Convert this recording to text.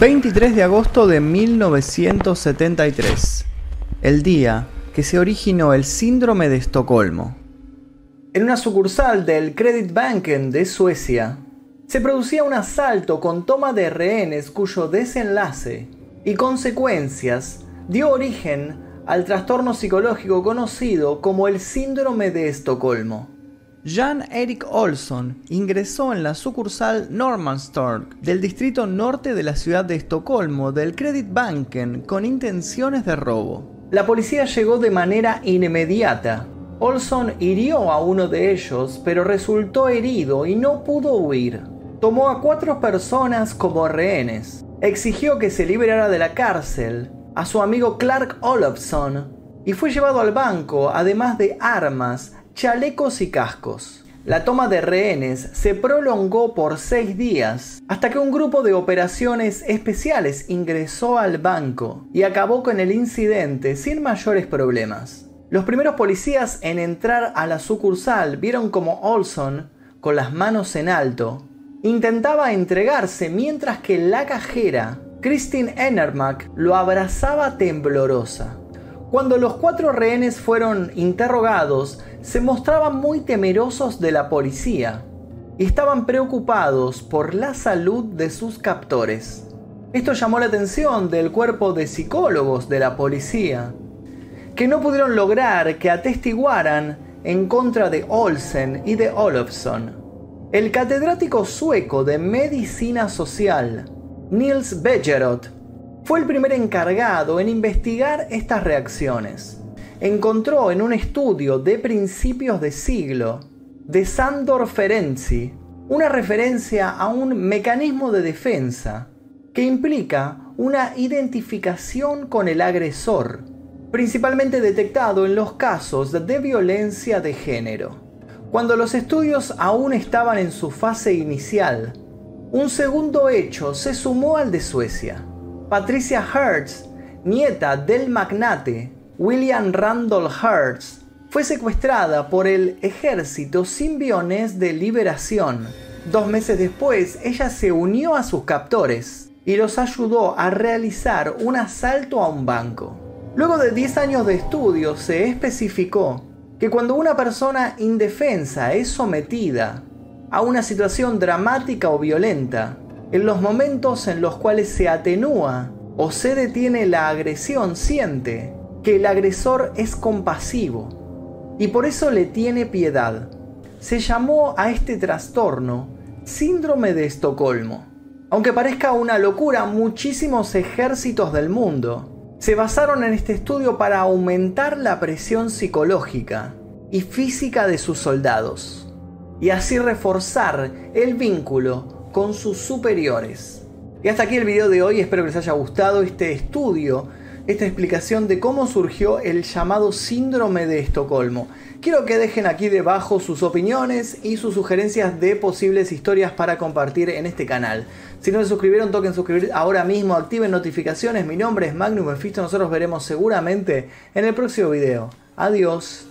23 de agosto de 1973, el día que se originó el síndrome de Estocolmo. En una sucursal del Credit Banken de Suecia, se producía un asalto con toma de rehenes cuyo desenlace y consecuencias dio origen al trastorno psicológico conocido como el síndrome de Estocolmo. Jan Erik Olsson ingresó en la sucursal Normanstorp del distrito norte de la ciudad de Estocolmo del Credit Banken con intenciones de robo. La policía llegó de manera inmediata. Olson hirió a uno de ellos, pero resultó herido y no pudo huir. Tomó a cuatro personas como rehenes. Exigió que se liberara de la cárcel a su amigo Clark Olofsson y fue llevado al banco, además de armas, chalecos y cascos. La toma de rehenes se prolongó por seis días hasta que un grupo de operaciones especiales ingresó al banco y acabó con el incidente sin mayores problemas. Los primeros policías en entrar a la sucursal vieron como Olson, con las manos en alto, intentaba entregarse mientras que la cajera, Christine Enermack, lo abrazaba temblorosa. Cuando los cuatro rehenes fueron interrogados, se mostraban muy temerosos de la policía y estaban preocupados por la salud de sus captores. Esto llamó la atención del cuerpo de psicólogos de la policía, que no pudieron lograr que atestiguaran en contra de Olsen y de Olofsson. El catedrático sueco de medicina social, Nils Bejerot, fue el primer encargado en investigar estas reacciones encontró en un estudio de principios de siglo de Sandor Ferenczi una referencia a un mecanismo de defensa que implica una identificación con el agresor, principalmente detectado en los casos de violencia de género. Cuando los estudios aún estaban en su fase inicial, un segundo hecho se sumó al de Suecia. Patricia Hertz, nieta del magnate William Randolph Hearst fue secuestrada por el ejército simbionés de liberación. Dos meses después, ella se unió a sus captores y los ayudó a realizar un asalto a un banco. Luego de 10 años de estudio se especificó que cuando una persona indefensa es sometida a una situación dramática o violenta, en los momentos en los cuales se atenúa o se detiene la agresión, siente que el agresor es compasivo y por eso le tiene piedad. Se llamó a este trastorno síndrome de Estocolmo. Aunque parezca una locura, muchísimos ejércitos del mundo se basaron en este estudio para aumentar la presión psicológica y física de sus soldados y así reforzar el vínculo con sus superiores. Y hasta aquí el video de hoy, espero que les haya gustado este estudio esta explicación de cómo surgió el llamado síndrome de Estocolmo. Quiero que dejen aquí debajo sus opiniones y sus sugerencias de posibles historias para compartir en este canal. Si no se suscribieron, toquen suscribir ahora mismo, activen notificaciones. Mi nombre es Magnum Mephisto, nosotros veremos seguramente en el próximo video. Adiós.